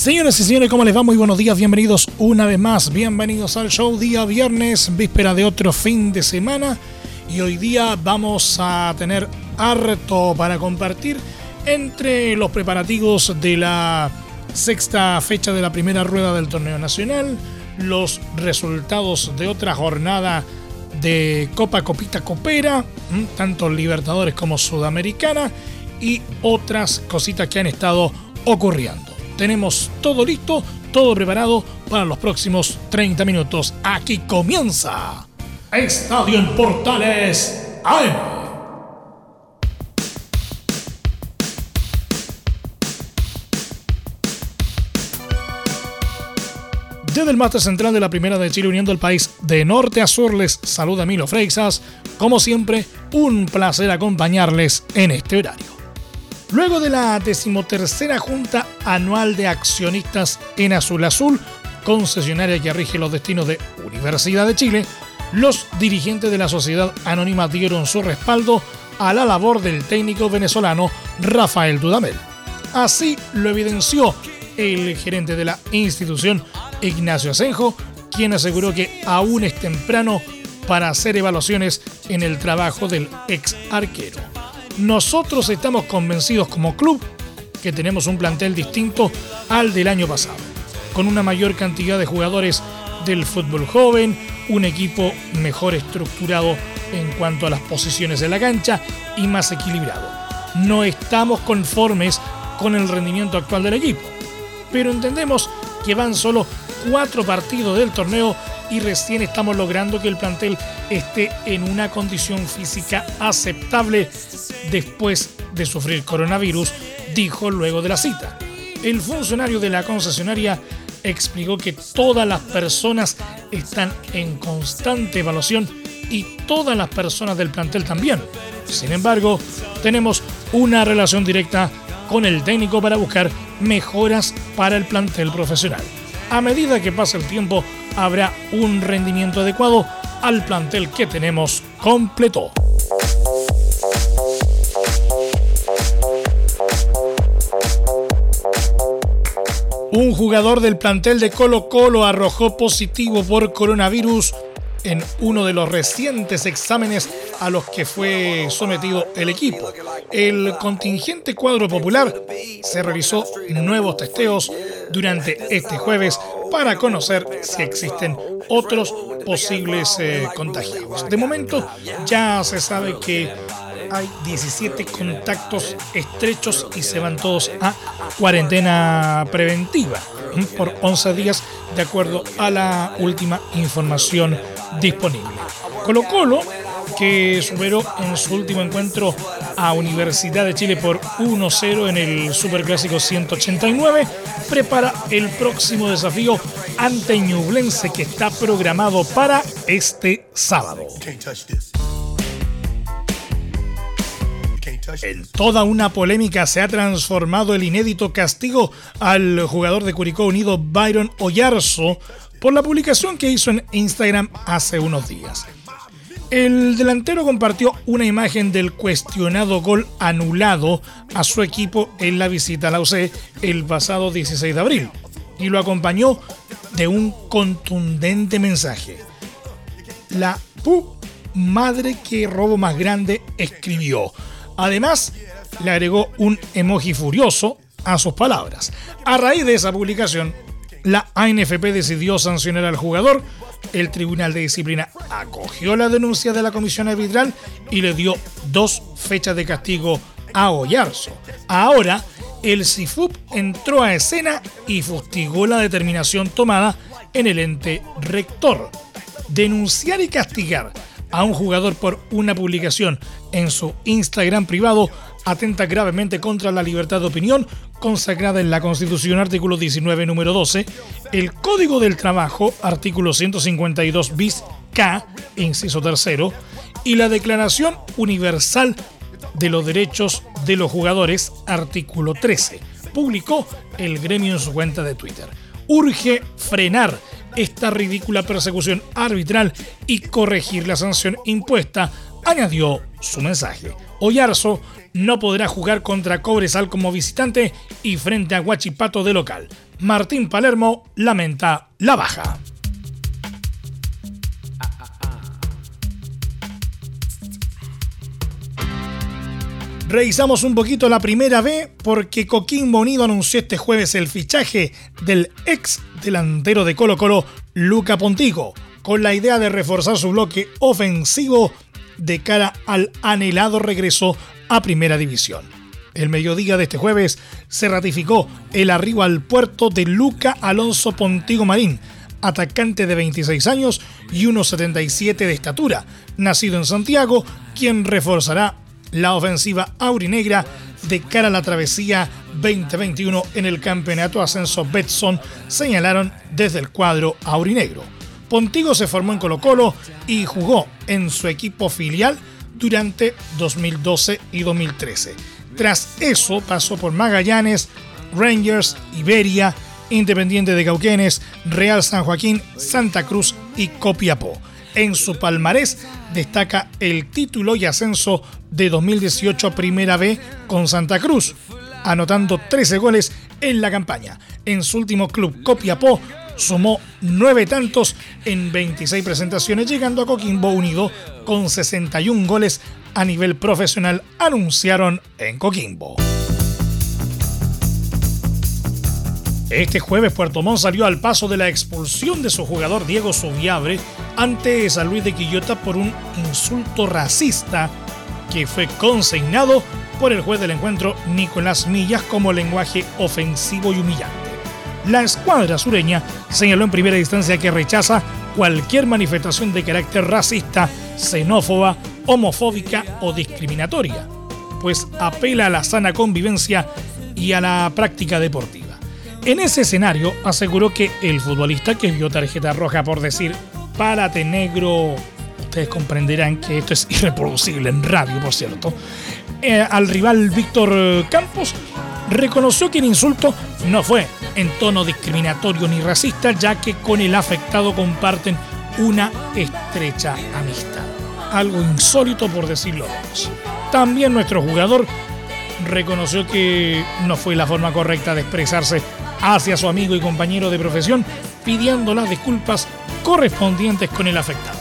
Señoras y señores, ¿cómo les va? Muy buenos días, bienvenidos una vez más, bienvenidos al show día viernes, víspera de otro fin de semana. Y hoy día vamos a tener harto para compartir entre los preparativos de la sexta fecha de la primera rueda del torneo nacional, los resultados de otra jornada de Copa Copita Copera, tanto Libertadores como Sudamericana y otras cositas que han estado ocurriendo tenemos todo listo, todo preparado para los próximos 30 minutos. Aquí comienza Estadio en Portales AM. Desde el máster central de la Primera de Chile uniendo el país de norte a sur les saluda Milo Freixas. Como siempre, un placer acompañarles en este horario. Luego de la decimotercera Junta Anual de Accionistas en Azul Azul, concesionaria que rige los destinos de Universidad de Chile, los dirigentes de la sociedad anónima dieron su respaldo a la labor del técnico venezolano Rafael Dudamel. Así lo evidenció el gerente de la institución, Ignacio Asenjo, quien aseguró que aún es temprano para hacer evaluaciones en el trabajo del ex arquero. Nosotros estamos convencidos como club que tenemos un plantel distinto al del año pasado, con una mayor cantidad de jugadores del fútbol joven, un equipo mejor estructurado en cuanto a las posiciones de la cancha y más equilibrado. No estamos conformes con el rendimiento actual del equipo, pero entendemos que van solo cuatro partidos del torneo y recién estamos logrando que el plantel esté en una condición física aceptable después de sufrir coronavirus, dijo luego de la cita. El funcionario de la concesionaria explicó que todas las personas están en constante evaluación y todas las personas del plantel también. Sin embargo, tenemos una relación directa con el técnico para buscar mejoras para el plantel profesional. A medida que pasa el tiempo, habrá un rendimiento adecuado al plantel que tenemos completo. Un jugador del plantel de Colo Colo arrojó positivo por coronavirus en uno de los recientes exámenes a los que fue sometido el equipo. El contingente cuadro popular se realizó nuevos testeos durante este jueves para conocer si existen otros posibles eh, contagiados. De momento ya se sabe que hay 17 contactos estrechos y se van todos a cuarentena preventiva por 11 días de acuerdo a la última información disponible. Colo Colo, que superó en su último encuentro a Universidad de Chile por 1-0 en el Superclásico 189, prepara el próximo desafío ante Ñublense que está programado para este sábado. En toda una polémica se ha transformado el inédito castigo al jugador de Curicó Unido Byron Oyarzo por la publicación que hizo en Instagram hace unos días. El delantero compartió una imagen del cuestionado gol anulado a su equipo en la visita a la UC el pasado 16 de abril y lo acompañó de un contundente mensaje. La pu madre que robo más grande escribió. Además, le agregó un emoji furioso a sus palabras. A raíz de esa publicación, la ANFP decidió sancionar al jugador. El Tribunal de Disciplina acogió la denuncia de la Comisión Arbitral y le dio dos fechas de castigo a Oyarzo. Ahora, el CIFUP entró a escena y fustigó la determinación tomada en el ente rector. Denunciar y castigar a un jugador por una publicación en su Instagram privado atenta gravemente contra la libertad de opinión consagrada en la Constitución artículo 19 número 12, el Código del Trabajo artículo 152 bis K, inciso tercero, y la Declaración Universal de los Derechos de los Jugadores artículo 13, publicó el gremio en su cuenta de Twitter. Urge frenar esta ridícula persecución arbitral y corregir la sanción impuesta, añadió su mensaje. Oyarzo no podrá jugar contra Cobresal como visitante y frente a Huachipato de local. Martín Palermo lamenta la baja. Revisamos un poquito la primera B porque Coquimbo Unido anunció este jueves el fichaje del ex delantero de Colo Colo, Luca Pontigo, con la idea de reforzar su bloque ofensivo de cara al anhelado regreso a Primera División. El mediodía de este jueves se ratificó el arribo al puerto de Luca Alonso Pontigo Marín, atacante de 26 años y 1,77 de estatura, nacido en Santiago, quien reforzará la ofensiva aurinegra de cara a la travesía 2021 en el campeonato ascenso Betson, señalaron desde el cuadro aurinegro. Pontigo se formó en Colo Colo y jugó en su equipo filial durante 2012 y 2013. Tras eso pasó por Magallanes, Rangers, Iberia, Independiente de Cauquenes, Real San Joaquín, Santa Cruz y Copiapó. En su palmarés destaca el título y ascenso de 2018 a Primera B con Santa Cruz, anotando 13 goles en la campaña. En su último club, Copiapó, sumó 9 tantos en 26 presentaciones, llegando a Coquimbo Unido con 61 goles a nivel profesional, anunciaron en Coquimbo. Este jueves Puerto Montt salió al paso de la expulsión de su jugador Diego Subiabre ante San Luis de Quillota por un insulto racista que fue consignado por el juez del encuentro Nicolás Millas como lenguaje ofensivo y humillante. La escuadra sureña señaló en primera instancia que rechaza cualquier manifestación de carácter racista, xenófoba, homofóbica o discriminatoria, pues apela a la sana convivencia y a la práctica deportiva. En ese escenario aseguró que el futbolista que vio tarjeta roja por decir párate negro, ustedes comprenderán que esto es irreproducible en radio, por cierto, eh, al rival Víctor Campos, reconoció que el insulto no fue en tono discriminatorio ni racista, ya que con el afectado comparten una estrecha amistad. Algo insólito por decirlo. También nuestro jugador reconoció que no fue la forma correcta de expresarse hacia su amigo y compañero de profesión, pidiendo las disculpas correspondientes con el afectado.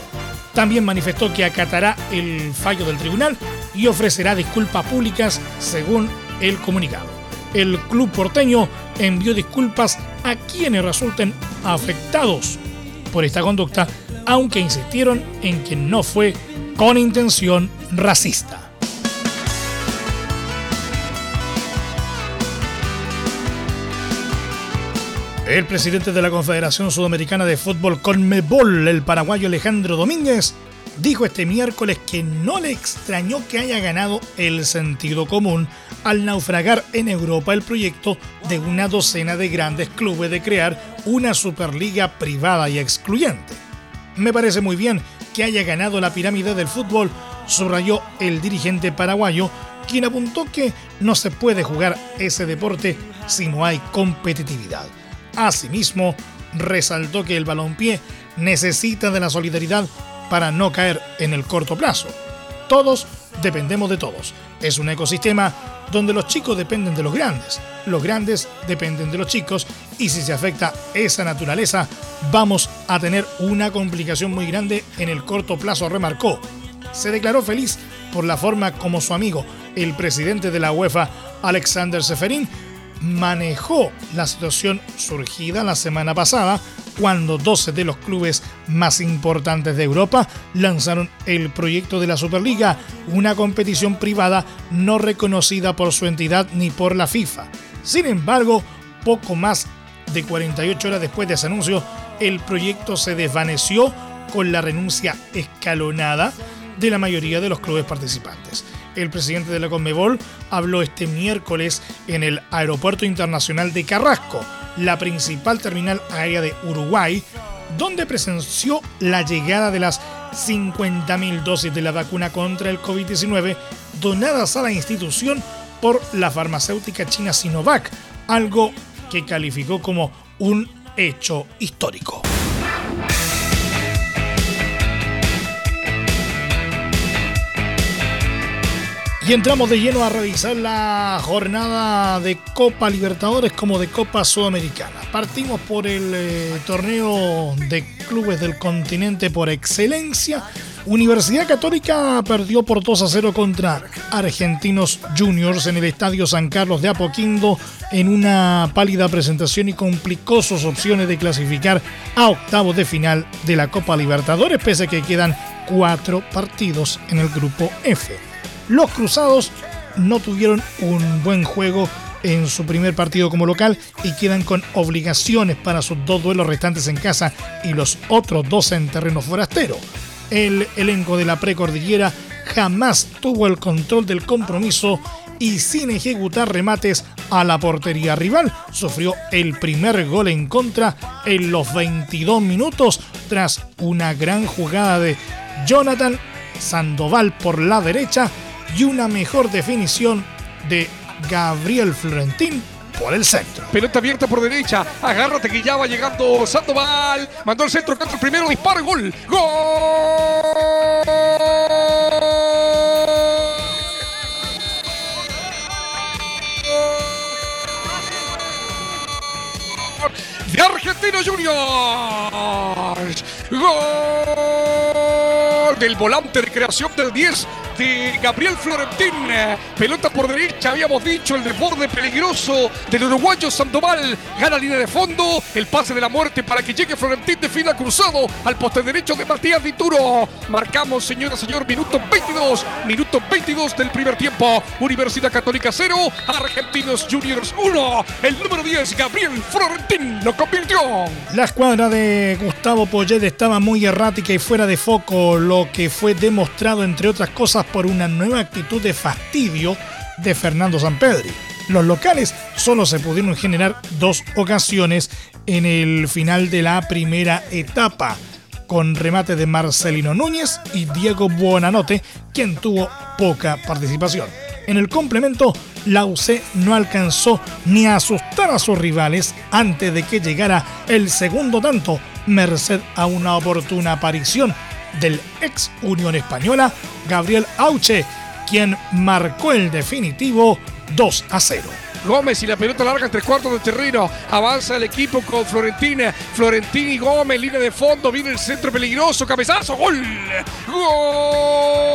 También manifestó que acatará el fallo del tribunal y ofrecerá disculpas públicas según el comunicado. El club porteño envió disculpas a quienes resulten afectados por esta conducta, aunque insistieron en que no fue con intención racista. El presidente de la Confederación Sudamericana de Fútbol Conmebol, el paraguayo Alejandro Domínguez, dijo este miércoles que no le extrañó que haya ganado el sentido común al naufragar en Europa el proyecto de una docena de grandes clubes de crear una superliga privada y excluyente. Me parece muy bien que haya ganado la pirámide del fútbol, subrayó el dirigente paraguayo, quien apuntó que no se puede jugar ese deporte si no hay competitividad. Asimismo, resaltó que el balompié necesita de la solidaridad para no caer en el corto plazo. Todos dependemos de todos. Es un ecosistema donde los chicos dependen de los grandes, los grandes dependen de los chicos y si se afecta esa naturaleza vamos a tener una complicación muy grande en el corto plazo, remarcó. Se declaró feliz por la forma como su amigo, el presidente de la UEFA, Alexander Seferin, manejó la situación surgida la semana pasada cuando 12 de los clubes más importantes de Europa lanzaron el proyecto de la Superliga, una competición privada no reconocida por su entidad ni por la FIFA. Sin embargo, poco más de 48 horas después de ese anuncio, el proyecto se desvaneció con la renuncia escalonada de la mayoría de los clubes participantes. El presidente de la Conmebol habló este miércoles en el Aeropuerto Internacional de Carrasco, la principal terminal aérea de Uruguay, donde presenció la llegada de las 50.000 dosis de la vacuna contra el COVID-19 donadas a la institución por la farmacéutica china Sinovac, algo que calificó como un hecho histórico. Y entramos de lleno a revisar la jornada de Copa Libertadores como de Copa Sudamericana. Partimos por el eh, torneo de clubes del continente por excelencia. Universidad Católica perdió por 2 a 0 contra Argentinos Juniors en el Estadio San Carlos de Apoquindo en una pálida presentación y complicó sus opciones de clasificar a octavos de final de la Copa Libertadores, pese a que quedan cuatro partidos en el grupo F. Los Cruzados no tuvieron un buen juego en su primer partido como local y quedan con obligaciones para sus dos duelos restantes en casa y los otros dos en terreno forastero. El elenco de la precordillera jamás tuvo el control del compromiso y sin ejecutar remates a la portería rival, sufrió el primer gol en contra en los 22 minutos tras una gran jugada de Jonathan Sandoval por la derecha y una mejor definición de Gabriel Florentín por el centro. Pelota abierta por derecha. Agárrate que ya va llegando Sandoval. Mandó el centro, el primero, disparo, gol. ¡Gol! de Argentino Juniors. Gol del volante de creación del 10 de Gabriel Florentín. Pelota por derecha, habíamos dicho, el desborde peligroso del uruguayo Sandoval. Gana línea de fondo, el pase de la muerte para que llegue Florentín de fila cruzado al poste derecho de Matías Dituro. Marcamos, señora, señor, minuto 22, minuto 22 del primer tiempo. Universidad Católica 0, Argentinos Juniors 1. El número 10, Gabriel Florentín, lo convirtió. La escuadra de Gustavo Poyet estaba muy errática y fuera de foco, lo que fue demostrado, entre otras cosas, por una nueva actitud de fastidio de Fernando Sampedri. Los locales solo se pudieron generar dos ocasiones en el final de la primera etapa, con remate de Marcelino Núñez y Diego Buonanote, quien tuvo poca participación. En el complemento, la UC no alcanzó ni a asustar a sus rivales antes de que llegara el segundo tanto, merced a una oportuna aparición del ex Unión Española, Gabriel Auche, quien marcó el definitivo 2 a 0. Gómez y la pelota larga en tres cuartos de terreno. Avanza el equipo con Florentina. Florentín y Gómez, línea de fondo. Viene el centro peligroso. Cabezazo. Gol. Gol.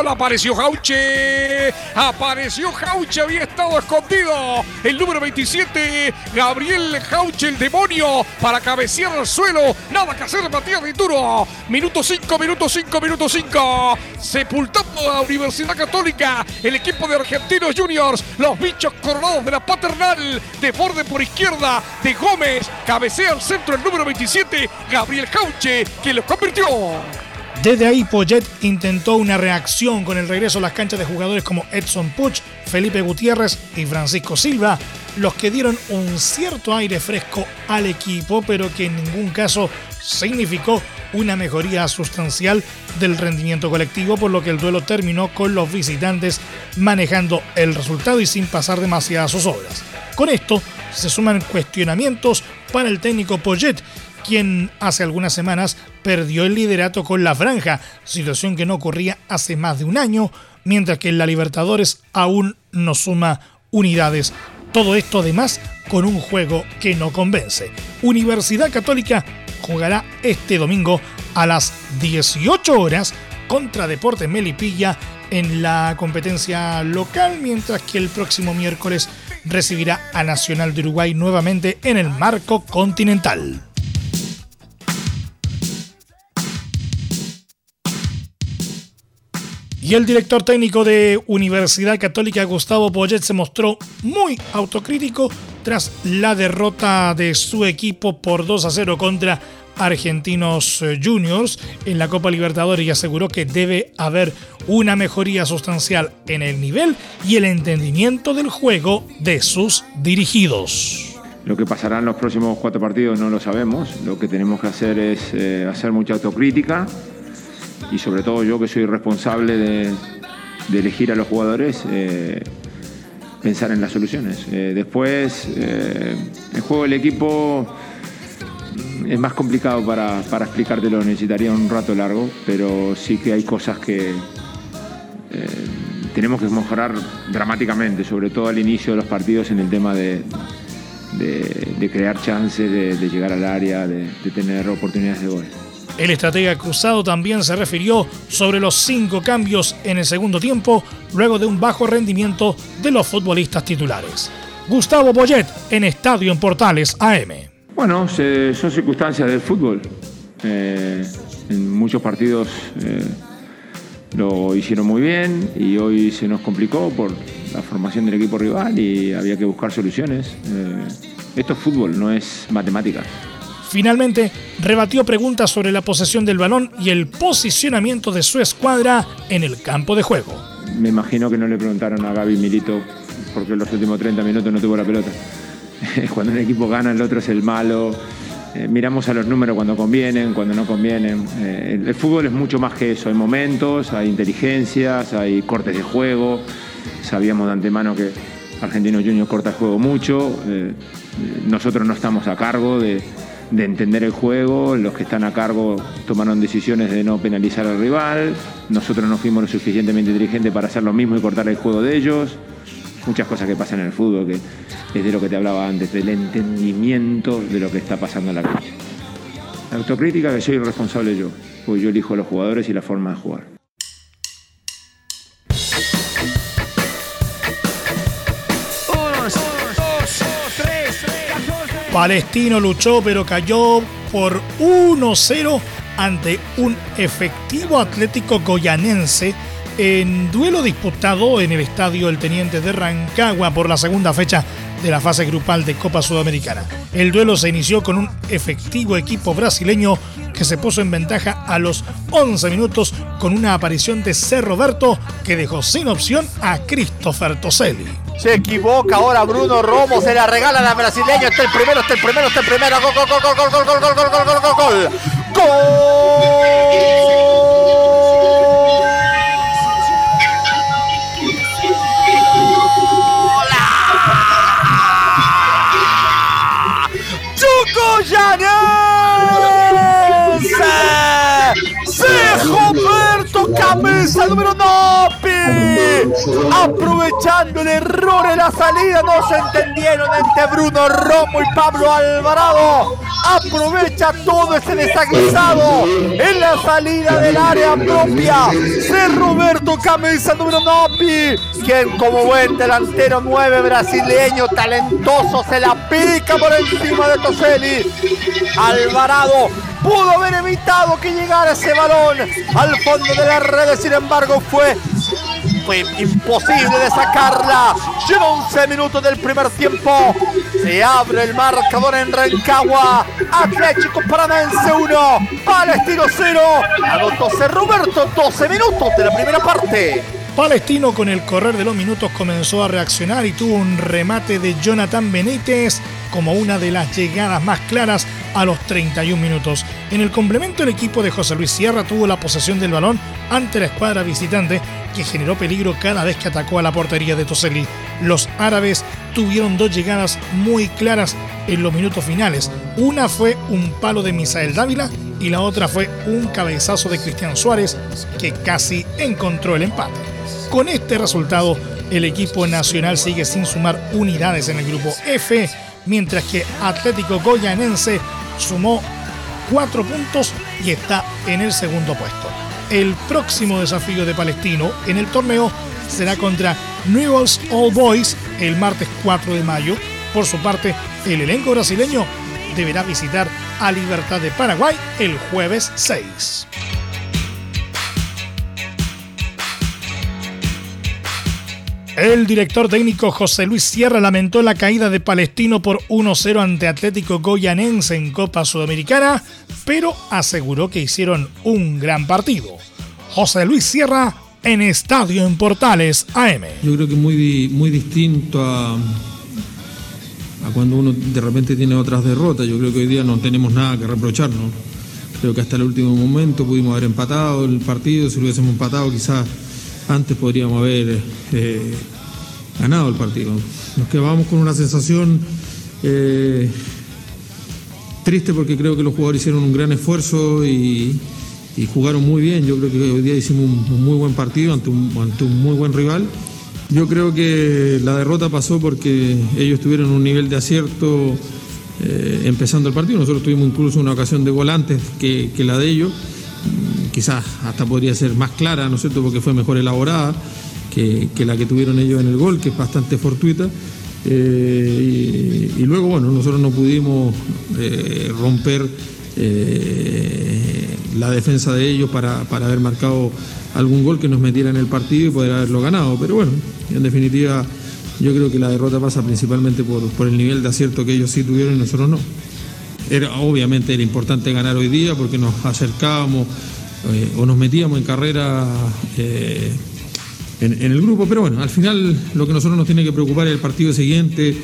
Apareció Jauche. Apareció Jauche. Había estado escondido. El número 27. Gabriel Jauche, el demonio. Para cabecear al suelo. Nada que hacer Matías Dituro. Minuto 5, minuto 5, minuto 5. Sepultando a Universidad Católica. El equipo de Argentinos Juniors los bichos coronados de la paternal, de borde por izquierda de Gómez, cabecea al centro el número 27, Gabriel Cauche, que los convirtió. Desde ahí, Poyet intentó una reacción con el regreso a las canchas de jugadores como Edson Puch, Felipe Gutiérrez y Francisco Silva, los que dieron un cierto aire fresco al equipo, pero que en ningún caso significó una mejoría sustancial del rendimiento colectivo, por lo que el duelo terminó con los visitantes manejando el resultado y sin pasar demasiadas sus obras. Con esto se suman cuestionamientos para el técnico Poyet, quien hace algunas semanas perdió el liderato con la franja, situación que no ocurría hace más de un año, mientras que la Libertadores aún no suma unidades. Todo esto además con un juego que no convence. Universidad Católica jugará este domingo a las 18 horas contra Deportes Melipilla en la competencia local, mientras que el próximo miércoles recibirá a Nacional de Uruguay nuevamente en el marco continental. Y el director técnico de Universidad Católica, Gustavo Poyet, se mostró muy autocrítico tras la derrota de su equipo por 2 a 0 contra Argentinos eh, Juniors en la Copa Libertadores y aseguró que debe haber una mejoría sustancial en el nivel y el entendimiento del juego de sus dirigidos. Lo que pasará en los próximos cuatro partidos no lo sabemos. Lo que tenemos que hacer es eh, hacer mucha autocrítica y sobre todo yo que soy responsable de, elegir a los jugadores, eh, pensar en las soluciones. después, el juego del equipo es más complicado para, explicártelo, necesitaría un rato largo, pero sí que hay cosas que eh, tenemos que mejorar dramáticamente, sobre todo al inicio de los partidos en el tema de, crear chances, de, llegar al área, de, tener oportunidades de gol. El estratega cruzado también se refirió sobre los cinco cambios en el segundo tiempo, luego de un bajo rendimiento de los futbolistas titulares. Gustavo Boyet en Estadio en Portales AM. Bueno, son circunstancias del fútbol. Eh, en muchos partidos eh, lo hicieron muy bien y hoy se nos complicó por la formación del equipo rival y había que buscar soluciones. Eh, esto es fútbol, no es matemática. Finalmente, rebatió preguntas sobre la posesión del balón y el posicionamiento de su escuadra en el campo de juego. Me imagino que no le preguntaron a Gaby Milito porque en los últimos 30 minutos no tuvo la pelota. cuando un equipo gana, el otro es el malo. Eh, miramos a los números cuando convienen, cuando no convienen. Eh, el, fútbol es mucho más que eso. Hay momentos, hay inteligencias, hay cortes de juego. Sabíamos de antemano que Argentino Junior corta el juego mucho. Eh, nosotros no estamos a cargo de, de entender el juego. Los que están a cargo tomaron decisiones de no penalizar al rival. Nosotros no fuimos lo suficientemente inteligentes para hacer lo mismo y cortar el juego de ellos muchas cosas que pasan en el fútbol, que es de lo que te hablaba antes, del entendimiento de lo que está pasando en la cancha. La autocrítica que soy responsable yo, porque yo elijo a los jugadores y la forma de jugar. Palestino luchó pero cayó por 1-0 ante un efectivo Atlético Goyanense en duelo disputado en el estadio El Teniente de Rancagua por la segunda fecha de la fase grupal de Copa Sudamericana. El duelo se inició con un efectivo equipo brasileño que se puso en ventaja a los 11 minutos con una aparición de C. Roberto que dejó sin opción a Christopher Toselli. Se equivoca ahora Bruno Romo, se la regala a la brasileña. Está el primero, está el primero, está el primero. Gol, gol, gol, gol, gol, gol, gol, gol, gol, gol, gol, gol. ¡Gol! ¡Sí, Roberto Cabeza número 9. Aprovechando el error en la salida, no se entendieron entre Bruno Romo y Pablo Alvarado. Aprovecha todo ese desaguisado en la salida del área propia. ¡Sí, Roberto Cabeza número 9. Quien como buen delantero 9 brasileño talentoso se la pica por encima de Toselli. Alvarado pudo haber evitado que llegara ese balón al fondo de la red, sin embargo fue fue imposible de sacarla. Lleva 11 minutos del primer tiempo. Se abre el marcador en Rancagua. Atlético Paranaense 1, Palestino 0. Anotó Roberto 12 minutos de la primera parte. Palestino con el correr de los minutos comenzó a reaccionar y tuvo un remate de Jonathan Benítez como una de las llegadas más claras a los 31 minutos. En el complemento el equipo de José Luis Sierra tuvo la posesión del balón ante la escuadra visitante que generó peligro cada vez que atacó a la portería de Toseli. Los árabes tuvieron dos llegadas muy claras en los minutos finales. Una fue un palo de Misael Dávila y la otra fue un cabezazo de Cristian Suárez que casi encontró el empate. Con este resultado, el equipo nacional sigue sin sumar unidades en el grupo F, mientras que Atlético Goyanense sumó cuatro puntos y está en el segundo puesto. El próximo desafío de Palestino en el torneo será contra Newell's All Boys el martes 4 de mayo. Por su parte, el elenco brasileño deberá visitar a Libertad de Paraguay el jueves 6. El director técnico José Luis Sierra lamentó la caída de Palestino por 1-0 ante Atlético Goyanense en Copa Sudamericana, pero aseguró que hicieron un gran partido. José Luis Sierra en Estadio en Portales AM. Yo creo que muy, muy distinto a, a cuando uno de repente tiene otras derrotas. Yo creo que hoy día no tenemos nada que reprocharnos. Creo que hasta el último momento pudimos haber empatado el partido. Si lo hubiésemos empatado, quizás antes podríamos haber eh, ganado el partido. Nos quedamos con una sensación eh, triste porque creo que los jugadores hicieron un gran esfuerzo y, jugaron muy bien. Yo creo que hoy día hicimos un, muy buen partido ante un, muy buen rival. Yo creo que la derrota pasó porque ellos tuvieron un nivel de acierto eh, empezando el partido. Nosotros tuvimos incluso una ocasión de volantes que, la de ellos. Quizás hasta podría ser más clara, ¿no es cierto?, porque fue mejor elaborada que, la que tuvieron ellos en el gol, que es bastante fortuita. Eh, y, luego, bueno, nosotros no pudimos eh, romper la defensa de ellos para, para haber marcado algún gol que nos metiera en el partido y poder haberlo ganado. Pero bueno, en definitiva yo creo que la derrota pasa principalmente por, el nivel de acierto que ellos sí tuvieron y nosotros no. Era, obviamente era importante ganar hoy día porque nos acercábamos eh, o nos metíamos en carrera eh, en, el grupo, pero bueno, al final lo que nosotros nos tiene que preocupar es el partido siguiente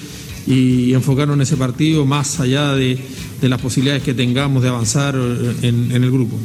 y, enfocarnos en ese partido más allá de, las posibilidades que tengamos de avanzar en el grupo.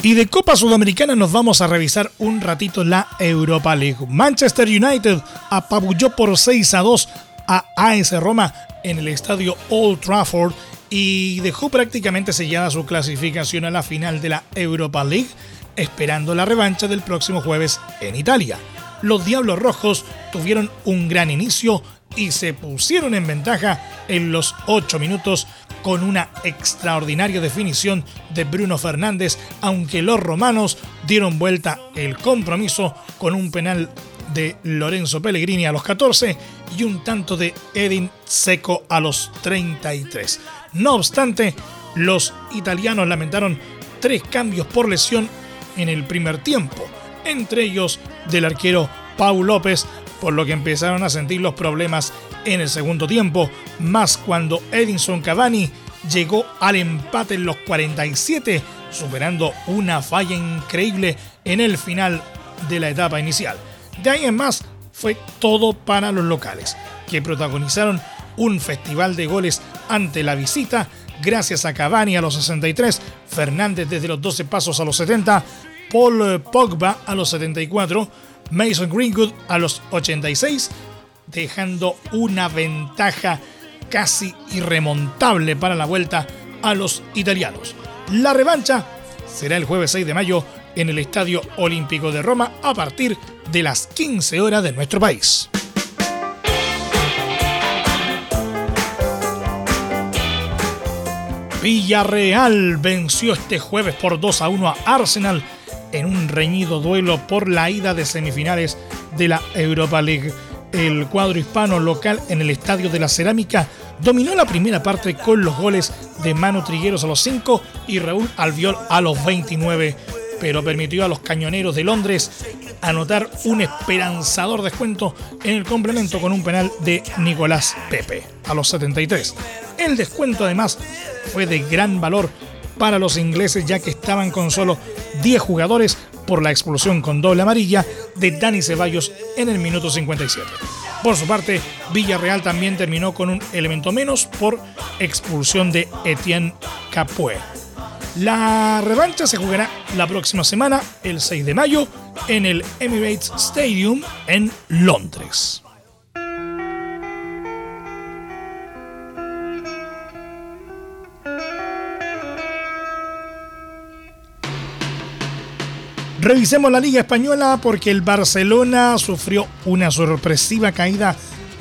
Y de Copa Sudamericana nos vamos a revisar un ratito la Europa League. Manchester United apabulló por 6 a 2 a AS Roma en el estadio Old Trafford y dejó prácticamente sellada su clasificación a la final de la Europa League, esperando la revancha del próximo jueves en Italia. Los Diablos Rojos tuvieron un gran inicio y se pusieron en ventaja en los 8 minutos con una extraordinaria definición de Bruno Fernández, aunque los romanos dieron vuelta el compromiso con un penal de Lorenzo Pellegrini a los 14 y un tanto de Edin Seco a los 33. No obstante, los italianos lamentaron tres cambios por lesión en el primer tiempo, entre ellos del arquero Paul López, por lo que empezaron a sentir los problemas en el segundo tiempo, más cuando Edinson Cavani llegó al empate en los 47, superando una falla increíble en el final de la etapa inicial. De ahí en más, fue todo para los locales, que protagonizaron un festival de goles ante la visita, gracias a Cavani a los 63, Fernández desde los 12 pasos a los 70, Paul Pogba a los 74, Mason Greenwood a los 86, dejando una ventaja casi irremontable para la vuelta a los italianos. La revancha será el jueves 6 de mayo en el Estadio Olímpico de Roma a partir de las 15 horas de nuestro país. Villarreal venció este jueves por 2 a 1 a Arsenal en un reñido duelo por la ida de semifinales de la Europa League. El cuadro hispano local en el Estadio de la Cerámica dominó la primera parte con los goles de Manu Trigueros a los 5 y Raúl Albiol a los 29, pero permitió a los cañoneros de Londres anotar un esperanzador descuento en el complemento con un penal de Nicolás Pepe a los 73. El descuento además fue de gran valor para los ingleses ya que estaban con solo 10 jugadores por la expulsión con doble amarilla de Dani Ceballos en el minuto 57. Por su parte, Villarreal también terminó con un elemento menos por expulsión de Etienne Capoe. La revancha se jugará la próxima semana, el 6 de mayo, en el Emirates Stadium en Londres. Revisemos la Liga Española porque el Barcelona sufrió una sorpresiva caída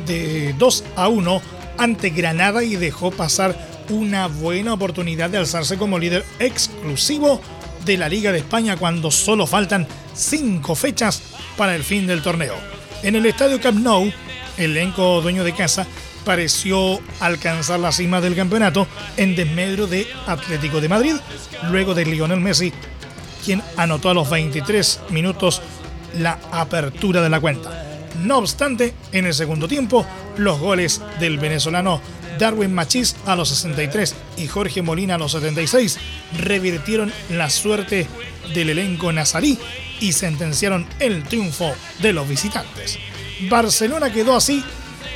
de 2 a 1 ante Granada y dejó pasar una buena oportunidad de alzarse como líder exclusivo de la Liga de España cuando solo faltan 5 fechas para el fin del torneo. En el estadio Camp Nou, el elenco dueño de casa pareció alcanzar la cima del campeonato en desmedro de Atlético de Madrid, luego de Lionel Messi quien anotó a los 23 minutos la apertura de la cuenta. No obstante, en el segundo tiempo, los goles del venezolano Darwin Machís a los 63 y Jorge Molina a los 76 revirtieron la suerte del elenco nazarí y sentenciaron el triunfo de los visitantes. Barcelona quedó así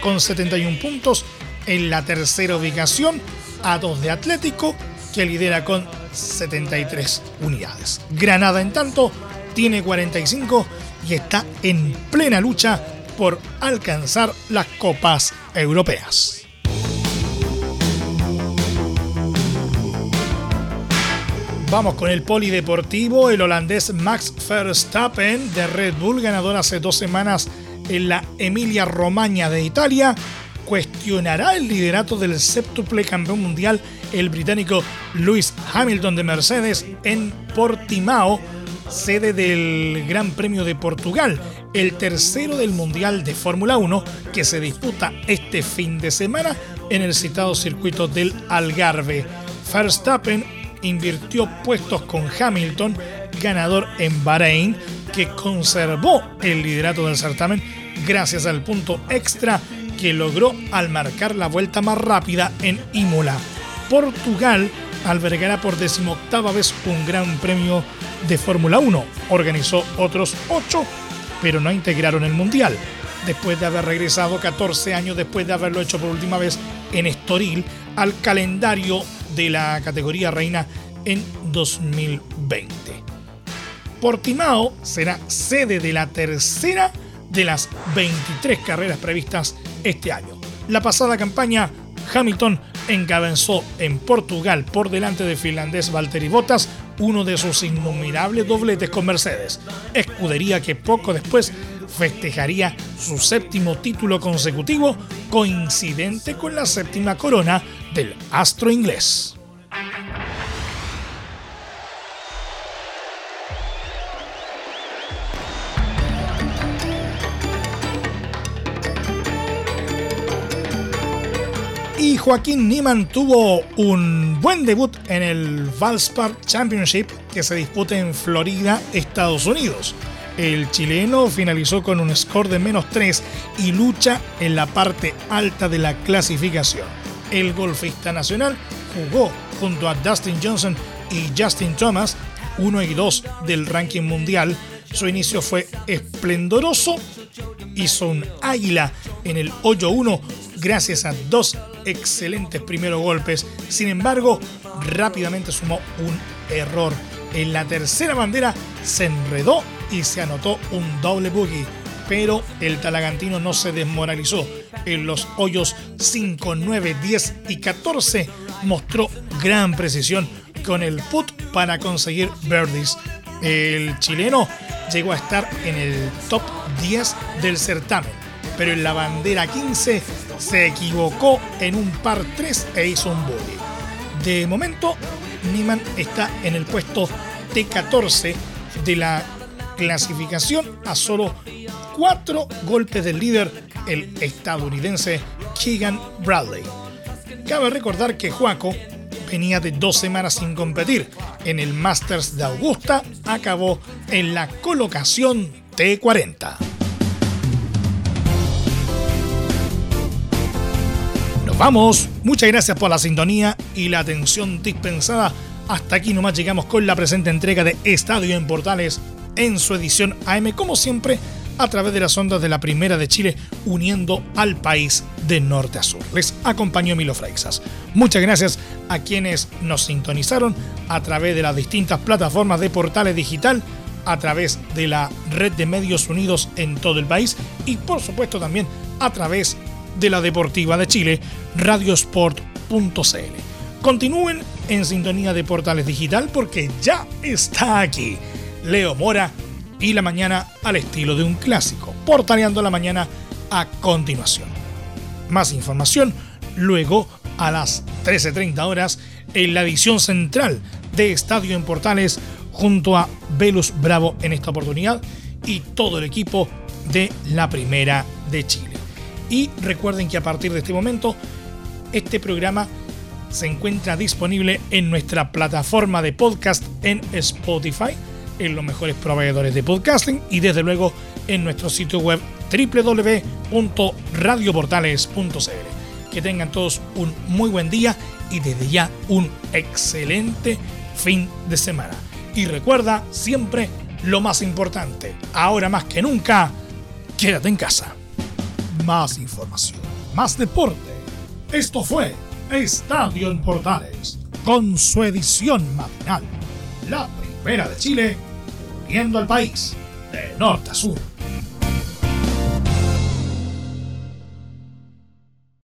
con 71 puntos en la tercera ubicación a dos de Atlético que lidera con 73 unidades. Granada en tanto tiene 45 y está en plena lucha por alcanzar las copas europeas. Vamos con el polideportivo. El holandés Max Verstappen de Red Bull, ganador hace dos semanas en la Emilia Romagna de Italia, cuestionará el liderato del séptuple campeón mundial, el británico Lewis Hamilton de Mercedes, en Portimao, sede del Gran Premio de Portugal, el tercero del Mundial de Fórmula 1 que se disputa este fin de semana en el citado circuito del Algarve. Verstappen invirtió puestos con Hamilton, ganador en Bahrein, que conservó el liderato del certamen gracias al punto extra que logró al marcar la vuelta más rápida en Imola. Portugal albergará por decimoctava vez un gran premio de Fórmula 1. Organizó otros ocho, pero no integraron el Mundial. Después de haber regresado 14 años después de haberlo hecho por última vez en Estoril al calendario de la categoría reina en 2020. Portimao será sede de la tercera de las 23 carreras previstas este año. La pasada campaña, Hamilton encabezó en Portugal por delante de finlandés Valtteri Bottas uno de sus innumerables dobletes con Mercedes, escudería que poco después festejaría su séptimo título consecutivo coincidente con la séptima corona del astro inglés. Y Joaquín Niemann tuvo un buen debut en el Valspar Championship que se disputa en Florida, Estados Unidos. El chileno finalizó con un score de menos 3 y lucha en la parte alta de la clasificación. El golfista nacional jugó junto a Dustin Johnson y Justin Thomas, 1 y 2 del ranking mundial. Su inicio fue esplendoroso, hizo un águila en el hoyo 1 gracias a dos excelentes primeros golpes. Sin embargo, rápidamente sumó un error. En la tercera bandera se enredó y se anotó un doble boogie. Pero el talagantino no se desmoralizó. En los hoyos 5, 9, 10 y 14 mostró gran precisión con el put para conseguir birdies. El chileno llegó a estar en el top 10 del certamen, pero en la bandera 15 se equivocó en un par 3 e hizo un bogey. De momento, Niemann está en el puesto T14 de la clasificación a solo 4 golpes del líder, el estadounidense Keegan Bradley. Cabe recordar que Juaco venía de dos semanas sin competir. En el Masters de Augusta acabó en la colocación T40. vamos. Muchas gracias por la sintonía y la atención dispensada. Hasta aquí nomás llegamos con la presente entrega de Estadio en Portales en su edición AM, como siempre, a través de las ondas de la Primera de Chile, uniendo al país de norte a sur. Les acompañó Milo Freixas. Muchas gracias a quienes nos sintonizaron a través de las distintas plataformas de Portales Digital, a través de la red de medios unidos en todo el país y por supuesto también a través de la Deportiva de Chile, radiosport.cl. Continúen en sintonía de Portales Digital porque ya está aquí Leo Mora y la mañana al estilo de un clásico, portaleando la mañana a continuación. Más información luego a las 13.30 horas en la edición central de Estadio en Portales junto a Velus Bravo en esta oportunidad y todo el equipo de la Primera de Chile. Y recuerden que a partir de este momento, este programa se encuentra disponible en nuestra plataforma de podcast en Spotify. En los mejores proveedores de podcasting y desde luego en nuestro sitio web www.radioportales.cl. Que tengan todos un muy buen día y desde ya un excelente fin de semana. Y recuerda siempre lo más importante, ahora más que nunca, quédate en casa. Más información, más deporte. Esto fue Estadio en Portales, con su edición matinal. La primera de Chile, viendo al país de norte a sur.